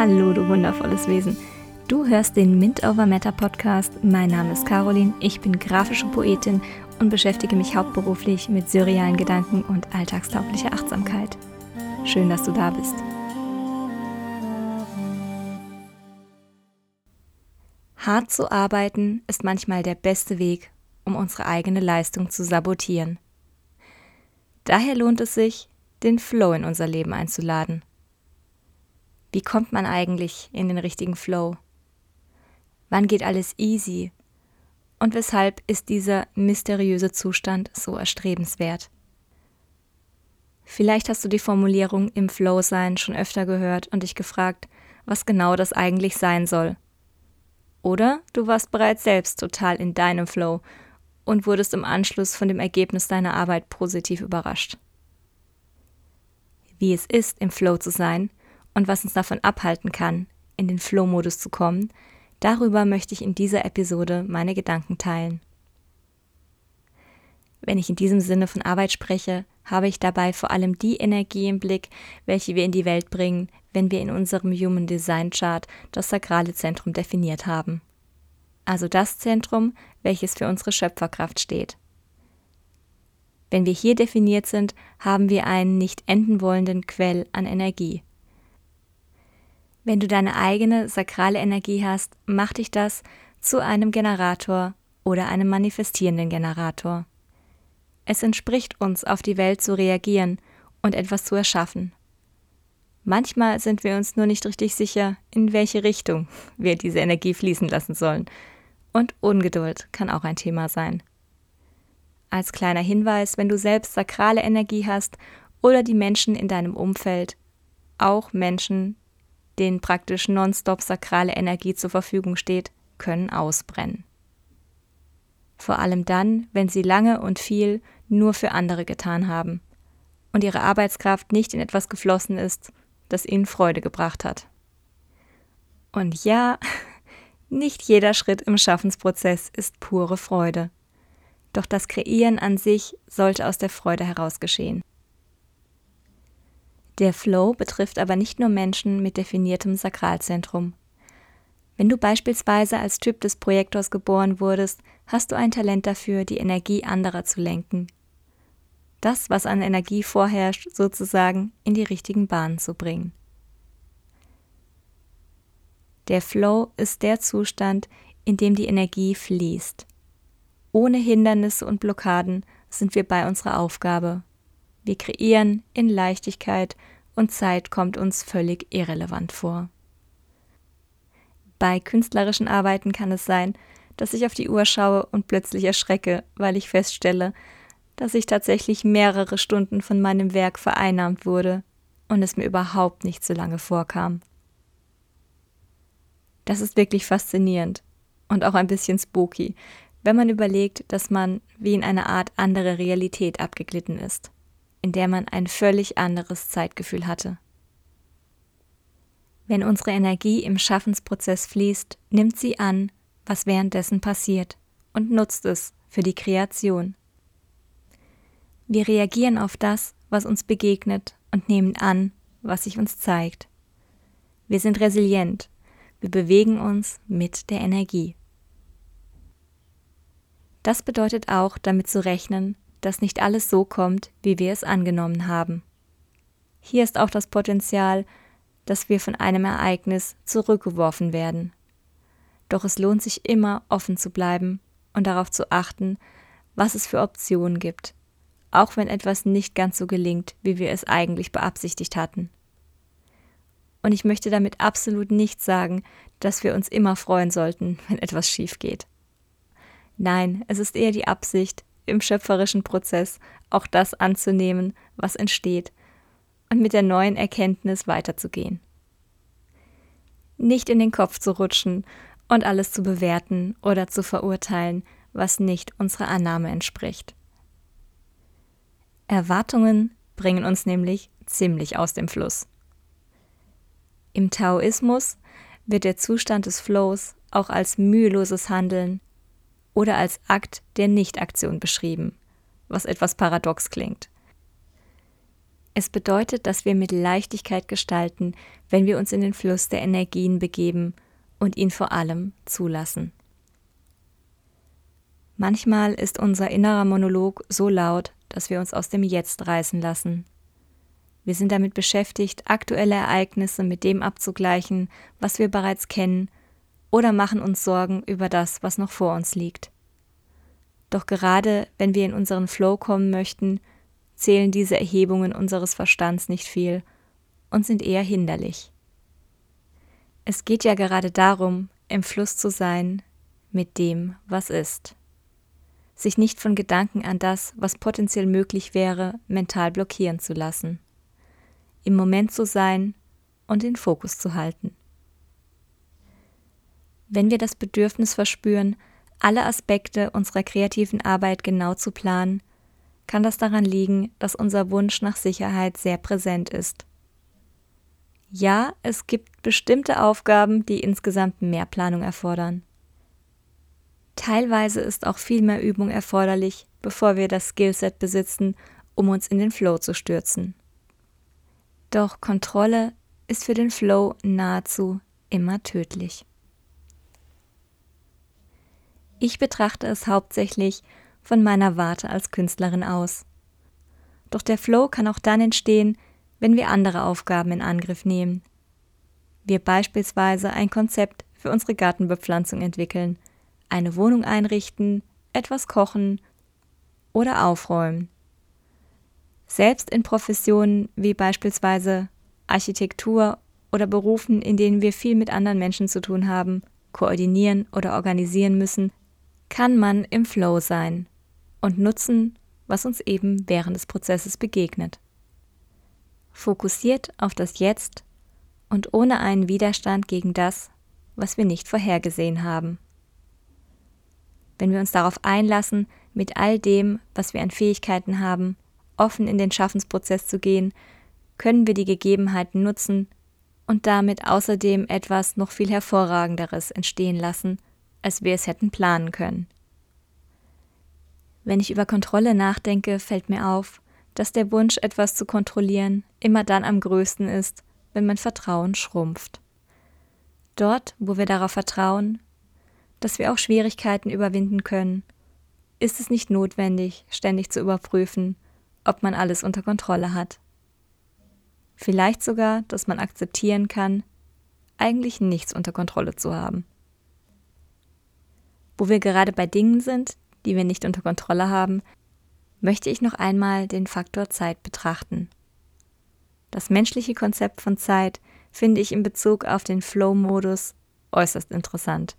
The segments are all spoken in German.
Hallo, du wundervolles Wesen. Du hörst den Mint Over Matter Podcast. Mein Name ist Caroline, ich bin grafische Poetin und beschäftige mich hauptberuflich mit surrealen Gedanken und alltagstauglicher Achtsamkeit. Schön, dass du da bist. Hart zu arbeiten ist manchmal der beste Weg, um unsere eigene Leistung zu sabotieren. Daher lohnt es sich, den Flow in unser Leben einzuladen. Wie kommt man eigentlich in den richtigen Flow? Wann geht alles easy? Und weshalb ist dieser mysteriöse Zustand so erstrebenswert? Vielleicht hast du die Formulierung im Flow sein schon öfter gehört und dich gefragt, was genau das eigentlich sein soll. Oder du warst bereits selbst total in deinem Flow und wurdest im Anschluss von dem Ergebnis deiner Arbeit positiv überrascht. Wie es ist, im Flow zu sein und was uns davon abhalten kann, in den Flow-Modus zu kommen, darüber möchte ich in dieser Episode meine Gedanken teilen. Wenn ich in diesem Sinne von Arbeit spreche, habe ich dabei vor allem die Energie im Blick, welche wir in die Welt bringen, wenn wir in unserem Human Design Chart das sakrale Zentrum definiert haben. Also das Zentrum, welches für unsere Schöpferkraft steht. Wenn wir hier definiert sind, haben wir einen nicht enden wollenden Quell an Energie. Wenn du deine eigene sakrale Energie hast, macht dich das zu einem Generator oder einem manifestierenden Generator. Es entspricht uns, auf die Welt zu reagieren und etwas zu erschaffen. Manchmal sind wir uns nur nicht richtig sicher, in welche Richtung wir diese Energie fließen lassen sollen. Und Ungeduld kann auch ein Thema sein. Als kleiner Hinweis, wenn du selbst sakrale Energie hast oder die Menschen in deinem Umfeld, auch Menschen, denen praktisch nonstop sakrale Energie zur Verfügung steht, können ausbrennen. Vor allem dann, wenn sie lange und viel nur für andere getan haben und ihre Arbeitskraft nicht in etwas geflossen ist, das ihnen Freude gebracht hat. Und ja, nicht jeder Schritt im Schaffensprozess ist pure Freude. Doch das Kreieren an sich sollte aus der Freude heraus geschehen. Der Flow betrifft aber nicht nur Menschen mit definiertem Sakralzentrum. Wenn du beispielsweise als Typ des Projektors geboren wurdest, hast du ein Talent dafür, die Energie anderer zu lenken. Das, was an Energie vorherrscht, sozusagen in die richtigen Bahnen zu bringen. Der Flow ist der Zustand, in dem die Energie fließt. Ohne Hindernisse und Blockaden sind wir bei unserer Aufgabe wir kreieren in Leichtigkeit und Zeit kommt uns völlig irrelevant vor. Bei künstlerischen Arbeiten kann es sein, dass ich auf die Uhr schaue und plötzlich erschrecke, weil ich feststelle, dass ich tatsächlich mehrere Stunden von meinem Werk vereinnahmt wurde und es mir überhaupt nicht so lange vorkam. Das ist wirklich faszinierend und auch ein bisschen spooky, wenn man überlegt, dass man wie in eine Art andere Realität abgeglitten ist in der man ein völlig anderes Zeitgefühl hatte. Wenn unsere Energie im Schaffensprozess fließt, nimmt sie an, was währenddessen passiert und nutzt es für die Kreation. Wir reagieren auf das, was uns begegnet und nehmen an, was sich uns zeigt. Wir sind resilient, wir bewegen uns mit der Energie. Das bedeutet auch, damit zu rechnen, dass nicht alles so kommt, wie wir es angenommen haben. Hier ist auch das Potenzial, dass wir von einem Ereignis zurückgeworfen werden. Doch es lohnt sich immer offen zu bleiben und darauf zu achten, was es für Optionen gibt, auch wenn etwas nicht ganz so gelingt, wie wir es eigentlich beabsichtigt hatten. Und ich möchte damit absolut nicht sagen, dass wir uns immer freuen sollten, wenn etwas schief geht. Nein, es ist eher die Absicht, im schöpferischen Prozess auch das anzunehmen, was entsteht, und mit der neuen Erkenntnis weiterzugehen. Nicht in den Kopf zu rutschen und alles zu bewerten oder zu verurteilen, was nicht unserer Annahme entspricht. Erwartungen bringen uns nämlich ziemlich aus dem Fluss. Im Taoismus wird der Zustand des Flows auch als müheloses Handeln oder als Akt der Nichtaktion beschrieben, was etwas paradox klingt. Es bedeutet, dass wir mit Leichtigkeit gestalten, wenn wir uns in den Fluss der Energien begeben und ihn vor allem zulassen. Manchmal ist unser innerer Monolog so laut, dass wir uns aus dem Jetzt reißen lassen. Wir sind damit beschäftigt, aktuelle Ereignisse mit dem abzugleichen, was wir bereits kennen, oder machen uns Sorgen über das, was noch vor uns liegt. Doch gerade wenn wir in unseren Flow kommen möchten, zählen diese Erhebungen unseres Verstands nicht viel und sind eher hinderlich. Es geht ja gerade darum, im Fluss zu sein mit dem, was ist. Sich nicht von Gedanken an das, was potenziell möglich wäre, mental blockieren zu lassen. Im Moment zu sein und den Fokus zu halten. Wenn wir das Bedürfnis verspüren, alle Aspekte unserer kreativen Arbeit genau zu planen, kann das daran liegen, dass unser Wunsch nach Sicherheit sehr präsent ist. Ja, es gibt bestimmte Aufgaben, die insgesamt mehr Planung erfordern. Teilweise ist auch viel mehr Übung erforderlich, bevor wir das Skillset besitzen, um uns in den Flow zu stürzen. Doch Kontrolle ist für den Flow nahezu immer tödlich. Ich betrachte es hauptsächlich von meiner Warte als Künstlerin aus. Doch der Flow kann auch dann entstehen, wenn wir andere Aufgaben in Angriff nehmen. Wir beispielsweise ein Konzept für unsere Gartenbepflanzung entwickeln, eine Wohnung einrichten, etwas kochen oder aufräumen. Selbst in Professionen wie beispielsweise Architektur oder Berufen, in denen wir viel mit anderen Menschen zu tun haben, koordinieren oder organisieren müssen, kann man im Flow sein und nutzen, was uns eben während des Prozesses begegnet. Fokussiert auf das Jetzt und ohne einen Widerstand gegen das, was wir nicht vorhergesehen haben. Wenn wir uns darauf einlassen, mit all dem, was wir an Fähigkeiten haben, offen in den Schaffensprozess zu gehen, können wir die Gegebenheiten nutzen und damit außerdem etwas noch viel Hervorragenderes entstehen lassen, als wir es hätten planen können. Wenn ich über Kontrolle nachdenke, fällt mir auf, dass der Wunsch, etwas zu kontrollieren, immer dann am größten ist, wenn mein Vertrauen schrumpft. Dort, wo wir darauf vertrauen, dass wir auch Schwierigkeiten überwinden können, ist es nicht notwendig, ständig zu überprüfen, ob man alles unter Kontrolle hat. Vielleicht sogar, dass man akzeptieren kann, eigentlich nichts unter Kontrolle zu haben wo wir gerade bei Dingen sind, die wir nicht unter Kontrolle haben, möchte ich noch einmal den Faktor Zeit betrachten. Das menschliche Konzept von Zeit finde ich in Bezug auf den Flow-Modus äußerst interessant.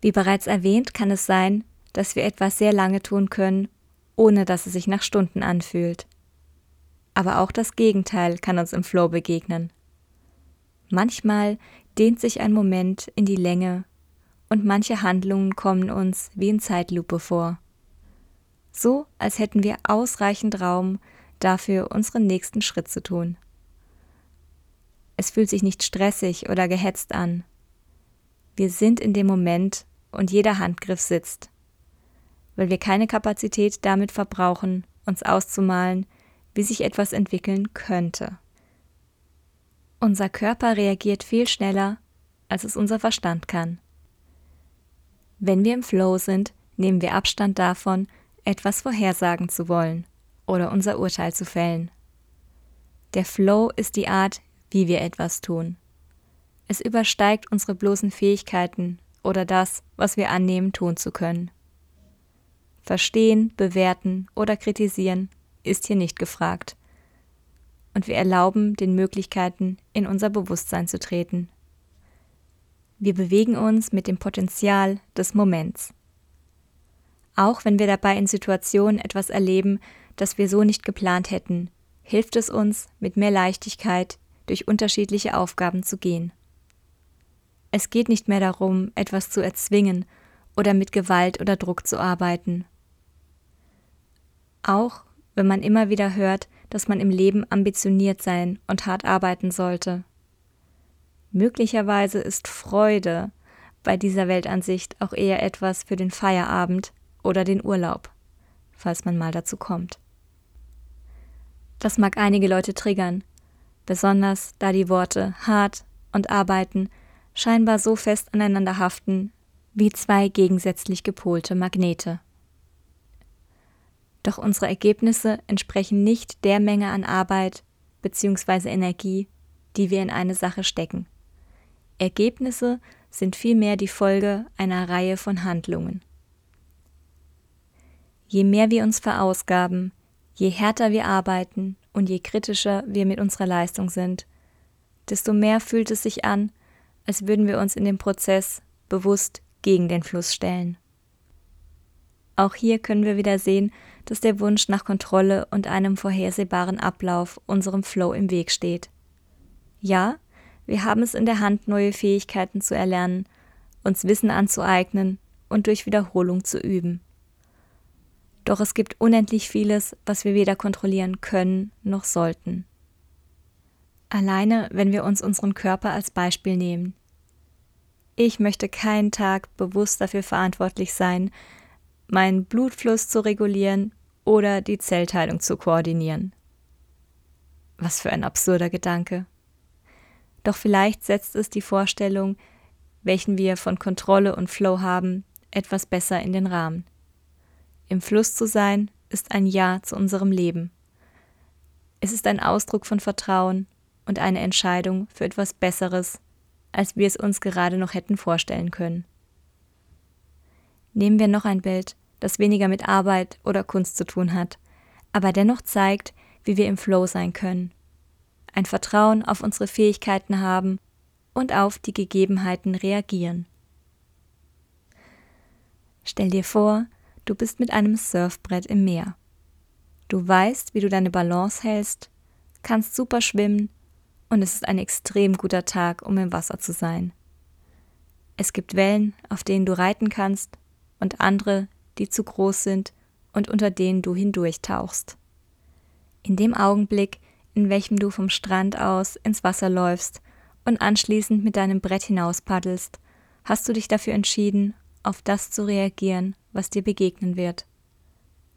Wie bereits erwähnt, kann es sein, dass wir etwas sehr lange tun können, ohne dass es sich nach Stunden anfühlt. Aber auch das Gegenteil kann uns im Flow begegnen. Manchmal dehnt sich ein Moment in die Länge und manche Handlungen kommen uns wie in Zeitlupe vor. So, als hätten wir ausreichend Raum dafür, unseren nächsten Schritt zu tun. Es fühlt sich nicht stressig oder gehetzt an. Wir sind in dem Moment und jeder Handgriff sitzt, weil wir keine Kapazität damit verbrauchen, uns auszumalen, wie sich etwas entwickeln könnte. Unser Körper reagiert viel schneller, als es unser Verstand kann. Wenn wir im Flow sind, nehmen wir Abstand davon, etwas vorhersagen zu wollen oder unser Urteil zu fällen. Der Flow ist die Art, wie wir etwas tun. Es übersteigt unsere bloßen Fähigkeiten oder das, was wir annehmen, tun zu können. Verstehen, bewerten oder kritisieren ist hier nicht gefragt. Und wir erlauben den Möglichkeiten, in unser Bewusstsein zu treten. Wir bewegen uns mit dem Potenzial des Moments. Auch wenn wir dabei in Situationen etwas erleben, das wir so nicht geplant hätten, hilft es uns, mit mehr Leichtigkeit durch unterschiedliche Aufgaben zu gehen. Es geht nicht mehr darum, etwas zu erzwingen oder mit Gewalt oder Druck zu arbeiten. Auch wenn man immer wieder hört, dass man im Leben ambitioniert sein und hart arbeiten sollte. Möglicherweise ist Freude bei dieser Weltansicht auch eher etwas für den Feierabend oder den Urlaub, falls man mal dazu kommt. Das mag einige Leute triggern, besonders da die Worte hart und arbeiten scheinbar so fest aneinander haften wie zwei gegensätzlich gepolte Magnete. Doch unsere Ergebnisse entsprechen nicht der Menge an Arbeit bzw. Energie, die wir in eine Sache stecken. Ergebnisse sind vielmehr die Folge einer Reihe von Handlungen. Je mehr wir uns verausgaben, je härter wir arbeiten und je kritischer wir mit unserer Leistung sind, desto mehr fühlt es sich an, als würden wir uns in dem Prozess bewusst gegen den Fluss stellen. Auch hier können wir wieder sehen, dass der Wunsch nach Kontrolle und einem vorhersehbaren Ablauf unserem Flow im Weg steht. Ja, wir haben es in der Hand, neue Fähigkeiten zu erlernen, uns Wissen anzueignen und durch Wiederholung zu üben. Doch es gibt unendlich vieles, was wir weder kontrollieren können noch sollten. Alleine, wenn wir uns unseren Körper als Beispiel nehmen. Ich möchte keinen Tag bewusst dafür verantwortlich sein, meinen Blutfluss zu regulieren oder die Zellteilung zu koordinieren. Was für ein absurder Gedanke. Doch vielleicht setzt es die Vorstellung, welchen wir von Kontrolle und Flow haben, etwas besser in den Rahmen. Im Fluss zu sein ist ein Ja zu unserem Leben. Es ist ein Ausdruck von Vertrauen und eine Entscheidung für etwas Besseres, als wir es uns gerade noch hätten vorstellen können. Nehmen wir noch ein Bild, das weniger mit Arbeit oder Kunst zu tun hat, aber dennoch zeigt, wie wir im Flow sein können ein Vertrauen auf unsere Fähigkeiten haben und auf die Gegebenheiten reagieren. Stell dir vor, du bist mit einem Surfbrett im Meer. Du weißt, wie du deine Balance hältst, kannst super schwimmen und es ist ein extrem guter Tag, um im Wasser zu sein. Es gibt Wellen, auf denen du reiten kannst und andere, die zu groß sind und unter denen du hindurchtauchst. In dem Augenblick in welchem du vom Strand aus ins Wasser läufst und anschließend mit deinem Brett hinaus paddelst, hast du dich dafür entschieden, auf das zu reagieren, was dir begegnen wird.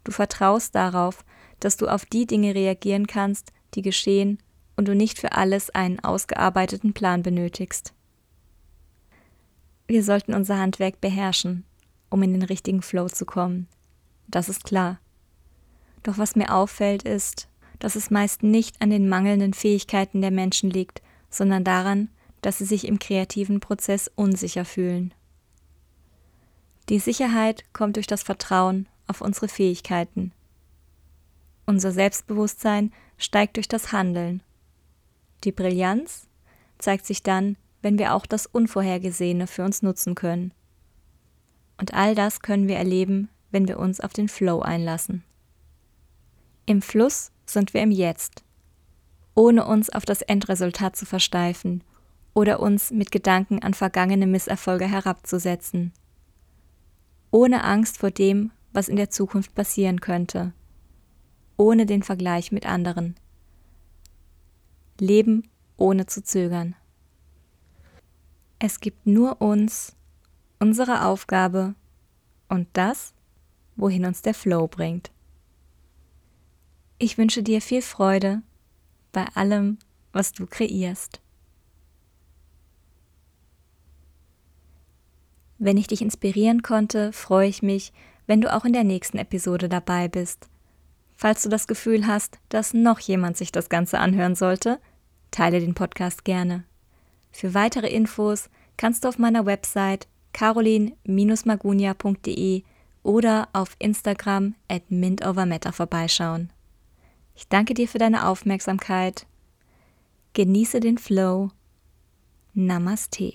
Du vertraust darauf, dass du auf die Dinge reagieren kannst, die geschehen und du nicht für alles einen ausgearbeiteten Plan benötigst. Wir sollten unser Handwerk beherrschen, um in den richtigen Flow zu kommen. Das ist klar. Doch was mir auffällt ist, dass es meist nicht an den mangelnden Fähigkeiten der Menschen liegt, sondern daran, dass sie sich im kreativen Prozess unsicher fühlen. Die Sicherheit kommt durch das Vertrauen auf unsere Fähigkeiten. Unser Selbstbewusstsein steigt durch das Handeln. Die Brillanz zeigt sich dann, wenn wir auch das Unvorhergesehene für uns nutzen können. Und all das können wir erleben, wenn wir uns auf den Flow einlassen. Im Fluss sind wir im Jetzt, ohne uns auf das Endresultat zu versteifen oder uns mit Gedanken an vergangene Misserfolge herabzusetzen, ohne Angst vor dem, was in der Zukunft passieren könnte, ohne den Vergleich mit anderen. Leben ohne zu zögern. Es gibt nur uns, unsere Aufgabe und das, wohin uns der Flow bringt. Ich wünsche dir viel Freude bei allem, was du kreierst. Wenn ich dich inspirieren konnte, freue ich mich, wenn du auch in der nächsten Episode dabei bist. Falls du das Gefühl hast, dass noch jemand sich das Ganze anhören sollte, teile den Podcast gerne. Für weitere Infos kannst du auf meiner Website carolin-magunia.de oder auf Instagram at mintovermeta vorbeischauen. Ich danke dir für deine Aufmerksamkeit. Genieße den Flow. Namaste.